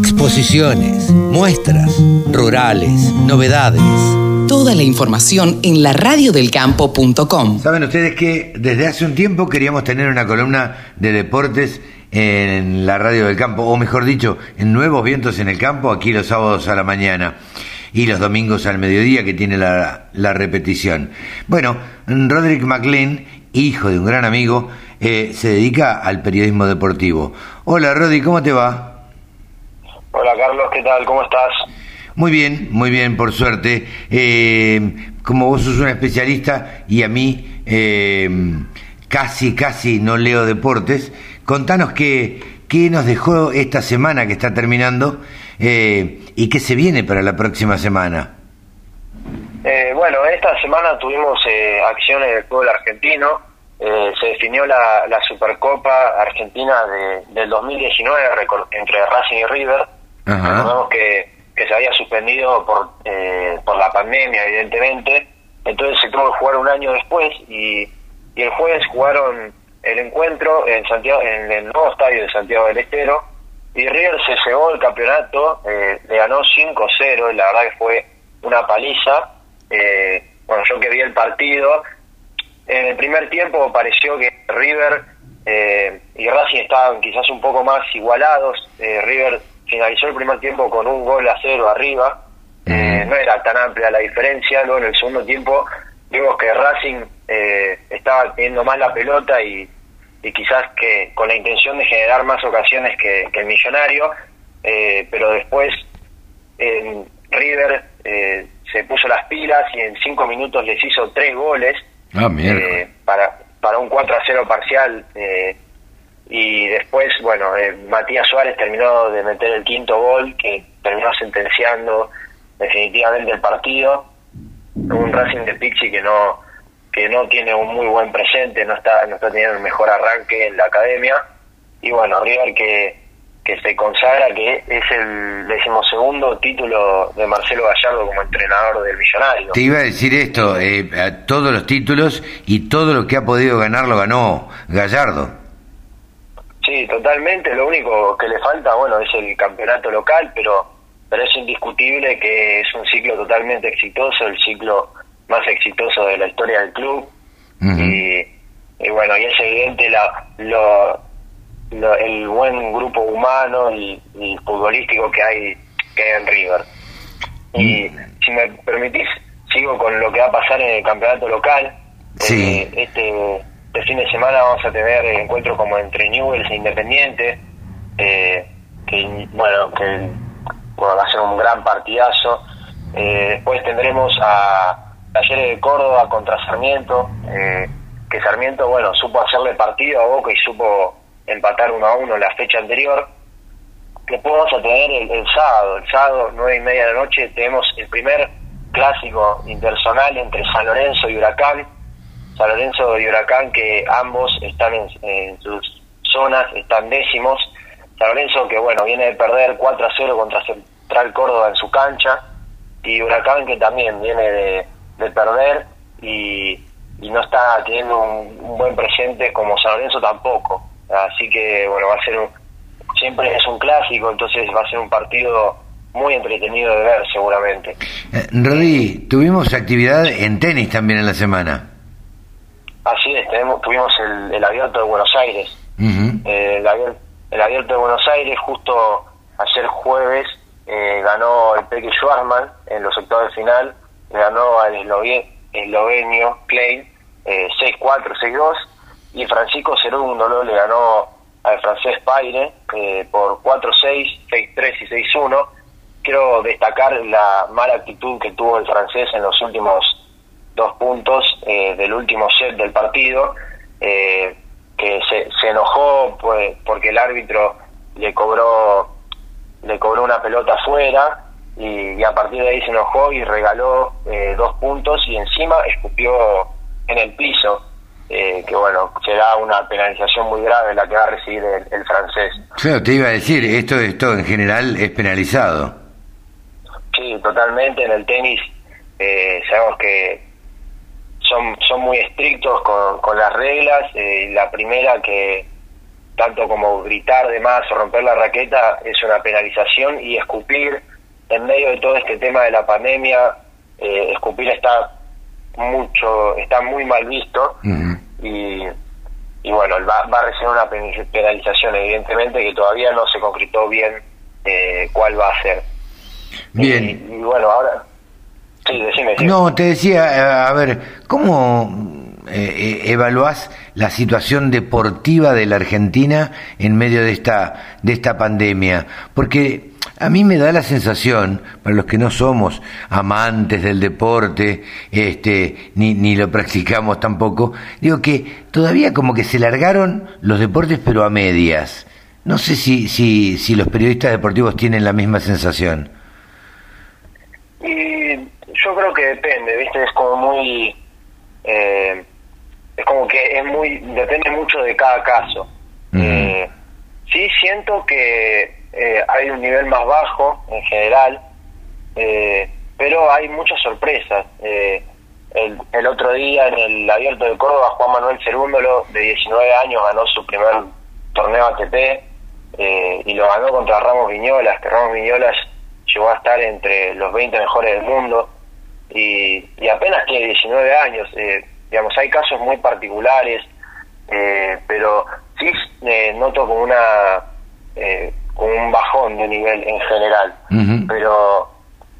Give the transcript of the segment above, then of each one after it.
exposiciones, muestras, rurales, novedades. Toda la información en la radiodelcampo.com. Saben ustedes que desde hace un tiempo queríamos tener una columna de deportes en la radio del campo, o mejor dicho, en Nuevos Vientos en el Campo, aquí los sábados a la mañana y los domingos al mediodía que tiene la, la repetición. Bueno, Roderick McLean, hijo de un gran amigo, eh, se dedica al periodismo deportivo. Hola Roddy, ¿cómo te va? Hola Carlos, ¿qué tal? ¿Cómo estás? Muy bien, muy bien, por suerte. Eh, como vos sos un especialista y a mí eh, casi, casi no leo deportes, contanos qué, qué nos dejó esta semana que está terminando y qué se viene para la próxima semana. bueno, esta semana tuvimos acciones del fútbol argentino. Eh, se definió la, Supercopa Argentina de, del 2019 entre Racing y River. Que, que se había suspendido por, eh, por la pandemia, evidentemente. Entonces se tuvo que jugar un año después y, y el jueves jugaron el encuentro en Santiago en el nuevo estadio de Santiago del Estero y River se cegó el campeonato, eh, le ganó 5-0, la verdad que fue una paliza. bueno, yo que vi el partido, en el primer tiempo pareció que River eh, y Racing estaban quizás un poco más igualados. Eh, River finalizó el primer tiempo con un gol a cero arriba. Eh, no era tan amplia la diferencia. Luego en el segundo tiempo vimos que Racing estaba teniendo más la pelota y, quizás que con la intención de generar más ocasiones que, el millonario. pero después River se puso las pilas y en cinco minutos les hizo tres goles Ah, eh, para, para un 4 a 0 parcial. Eh, y después, bueno, eh, Matías Suárez terminó de meter el quinto gol que terminó sentenciando definitivamente el partido. Un Racing de Pixi que no que no tiene un muy buen presente, no está no está teniendo el mejor arranque en la academia. Y bueno, River que que se consagra que es el decimosegundo título de Marcelo Gallardo como entrenador del Millonario. Te iba a decir esto, eh, todos los títulos y todo lo que ha podido ganar lo ganó Gallardo. Sí, totalmente. Lo único que le falta, bueno, es el campeonato local, pero pero es indiscutible que es un ciclo totalmente exitoso, el ciclo más exitoso de la historia del club. y, y, bueno, y es evidente la, lo, el buen grupo humano y, futbolístico que hay, que en River. Y mm. si me permitís, sigo con lo que va a pasar en el campeonato local. Sí. Eh, este, este fin de semana vamos a tener encuentros como entre Newells e Independiente, eh, que bueno, que va a ser un gran partidazo. Eh, después tendremos a Talleres de Córdoba contra Sarmiento, que Sarmiento, bueno, supo hacerle partido a Boca y supo empatar uno a uno la fecha anterior. Después vamos a tener el, sábado, el sábado, nueve y media de la noche, tenemos el primer clásico intersonal entre San Lorenzo y Huracán. San Lorenzo y Huracán que ambos están en, sus zonas, están décimos. San Lorenzo que bueno, viene de perder 4 a 0 contra Central Córdoba en su cancha. Y Huracán que también viene de, perder y, no está teniendo un buen presente como San Lorenzo tampoco. Así que, bueno, va a ser un, siempre es un clásico, entonces va a ser un partido muy entretenido de ver seguramente. Eh, tuvimos actividad en tenis también en la semana. Así es, tenemos, tuvimos el, abierto de Buenos Aires. Eh, el, abierto de Buenos Aires, justo ayer jueves, eh, ganó el Peque Schwarzman en los sectores de final, ganó al eslovenio Klein 6-4, 6-2 y Francisco Cerúndolo le ganó al francés Paire eh, por 4-6, 6-3 y 6-1. Quiero destacar la mala actitud que tuvo el francés en los últimos dos puntos eh, del último set del partido, eh, que se, se enojó pues, porque el árbitro le cobró le cobró una pelota afuera y, a partir de ahí se enojó y regaló dos puntos y encima escupió en el piso eh, que bueno, será una penalización muy grave la que va a recibir el, francés. Claro, te iba a decir, esto, esto en general es penalizado. Sí, totalmente. En el tenis eh, sabemos que son, son muy estrictos con, con las reglas. Eh, la primera que, tanto como gritar de más o romper la raqueta es una penalización y escupir en medio de todo este tema de la pandemia, eh, escupir está mucho, está muy mal visto y, y bueno, va, va, a recibir una penalización evidentemente que todavía no se concretó bien eh, cuál va a ser. Bien. Y, bueno, ahora... Sí, decime, No, te decía, eh, a ver, ¿cómo eh, evaluás la situación deportiva de la Argentina en medio de esta, de esta pandemia? Porque a mí me da la sensación, para los que no somos amantes del deporte, este, ni, ni lo practicamos tampoco, digo que todavía como que se largaron los deportes pero a medias. No sé si, si, si los periodistas deportivos tienen la misma sensación. Y yo creo que depende, ¿viste? Es como muy... Eh, es como que es muy... Depende mucho de cada caso. Eh, sí siento que eh, hay un nivel más bajo en general, pero hay muchas sorpresas. El, el, otro día en el Abierto de Córdoba, Juan Manuel Cerúndolo, de 19 años, ganó su primer torneo ATP y lo ganó contra Ramos Viñolas, que Ramos Viñolas llegó a estar entre los 20 mejores del mundo y, apenas tiene 19 años. Eh, digamos, hay casos muy particulares, eh, pero sí eh, noto como una como un bajón de nivel en general. Pero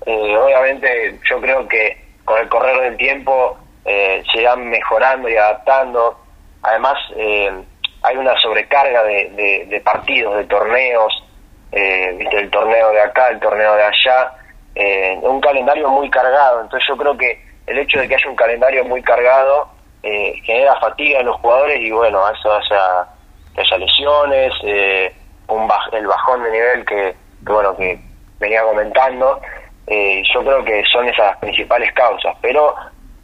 obviamente yo creo que con el correr del tiempo se van mejorando y adaptando. Además, hay una sobrecarga de, de partidos, de torneos, eh, ¿viste? el torneo de acá, el torneo de allá, eh, un calendario muy cargado. Entonces yo creo que el hecho de que haya un calendario muy cargado eh, genera fatiga en los jugadores y bueno, eso haya, que haya lesiones, eh, un el bajón de nivel que, bueno que venía comentando. Eh, yo creo que son esas las principales causas, pero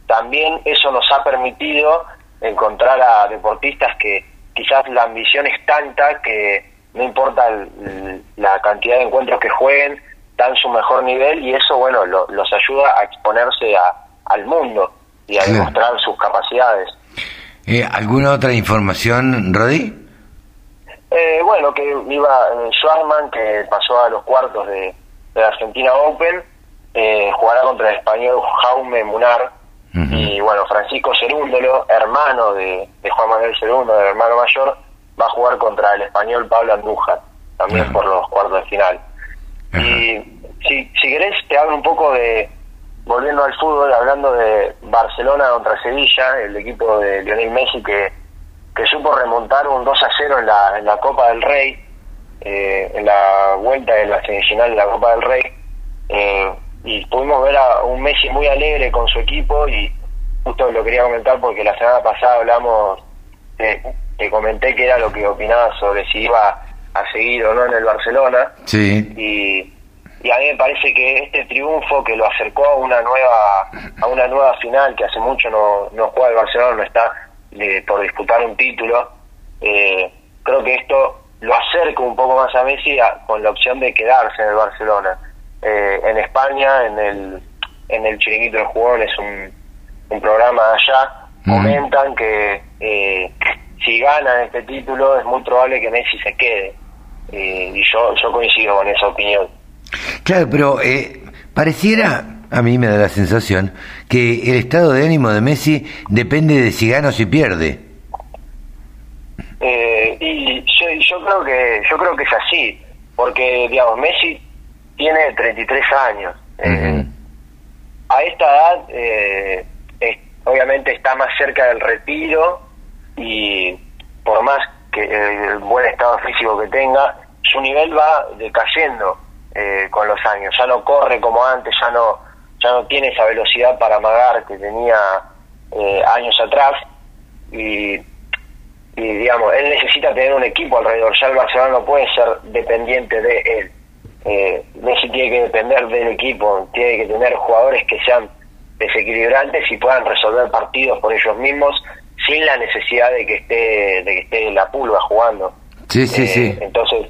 también eso nos ha permitido encontrar a deportistas que quizás la ambición es tanta que no importa la cantidad de encuentros que jueguen, dan su mejor nivel y eso, bueno, los ayuda a exponerse al mundo y a demostrar sus capacidades. Eh, ¿Alguna otra información, Rodi? Eh, bueno, que iba eh, Schwarzman, que pasó a los cuartos de, la Argentina Open, eh, jugará contra el español Jaume Munar, y bueno, Francisco Cerúndolo, hermano de, de Juan Manuel Cerúndolo, el hermano mayor, va a jugar contra el español Pablo Andújar, también por los cuartos de final. Y si, si querés, te hablo un poco de, volviendo al fútbol, hablando de Barcelona contra Sevilla, el equipo de Lionel Messi que, que supo remontar un 2 a 0 en la, en la Copa del Rey, eh, en la vuelta de la semifinal de la Copa del Rey. Eh, y pudimos ver a un Messi muy alegre con su equipo y justo lo quería comentar porque la semana pasada hablamos de te comenté que era lo que opinaba sobre si iba a seguir o no en el Barcelona. Sí. Y, a mí me parece que este triunfo que lo acercó a una nueva a una nueva final que hace mucho no, no juega el Barcelona, no está por disputar un título, eh, creo que esto lo acerca un poco más a Messi con la opción de quedarse en el Barcelona. Eh, en España, en el en el Chiringuito del Jugón, es un, un programa allá, comentan que eh, si ganan este título es muy probable que Messi se quede. Eh, y yo, yo coincido con esa opinión. Claro, pero eh, pareciera, a mí me da la sensación, que el estado de ánimo de Messi depende de si gana o si pierde. Eh, y yo, creo que yo creo que es así, porque digamos Messi tiene 33 años. A esta edad, obviamente está más cerca del retiro y por más que el buen estado físico que tenga, su nivel va decayendo eh, con los años. Ya no corre como antes, ya no ya no tiene esa velocidad para amagar que tenía eh, años atrás y, y, digamos él necesita tener un equipo alrededor. Ya el Barcelona no puede ser dependiente de él. Eh, Messi tiene que depender del equipo, tiene que tener jugadores que sean desequilibrantes y puedan resolver partidos por ellos mismos sin la necesidad de que esté de que esté la pulga jugando. Sí, sí, eh, sí. Entonces,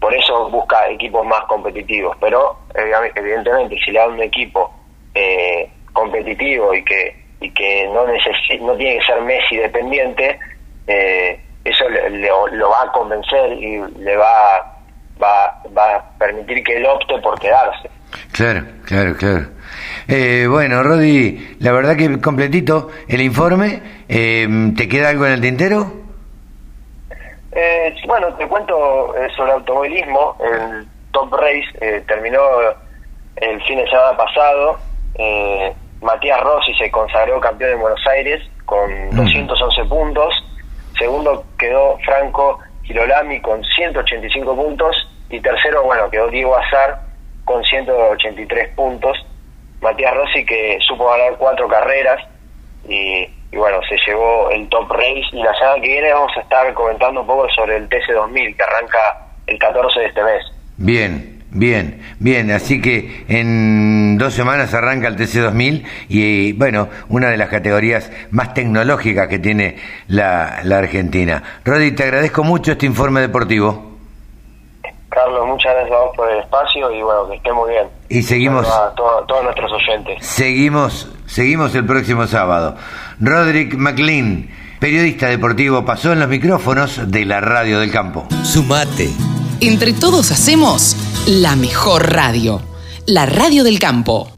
por eso busca equipos más competitivos. Pero, evidentemente, si le da un equipo eh, competitivo y que y que no no tiene que ser Messi dependiente, eh, eso lo va a convencer y le va, va, va a permitir que él opte por quedarse. Claro, claro, claro. Eh, bueno, Rodi, la verdad que completito el informe. Eh, ¿Te queda algo en el tintero? Eh, bueno, te cuento sobre automovilismo. El Top Race terminó el fin de semana pasado. Matías Rossi se consagró campeón en Buenos Aires con 211 mm. puntos. Segundo quedó Franco Girolami con 185 puntos. Y tercero, bueno, quedó Diego Azar con 183 puntos. Matías Rossi que supo ganar cuatro carreras y, bueno, se llevó el top race y la semana que viene vamos a estar comentando un poco sobre el TC2000 que arranca el 14 de este mes. Bien, bien, bien, así que en dos semanas arranca el TC2000 y bueno, una de las categorías más tecnológicas que tiene la, la Argentina. Rodi, te agradezco mucho este informe deportivo. Carlos, muchas gracias a vos por el espacio y bueno, que esté muy bien. Y seguimos. A todos nuestros oyentes. Seguimos, seguimos el próximo sábado. Roderick McLean, periodista deportivo, pasó en los micrófonos de la Radio del Campo. Sumate. Entre todos hacemos la mejor radio, la Radio del Campo.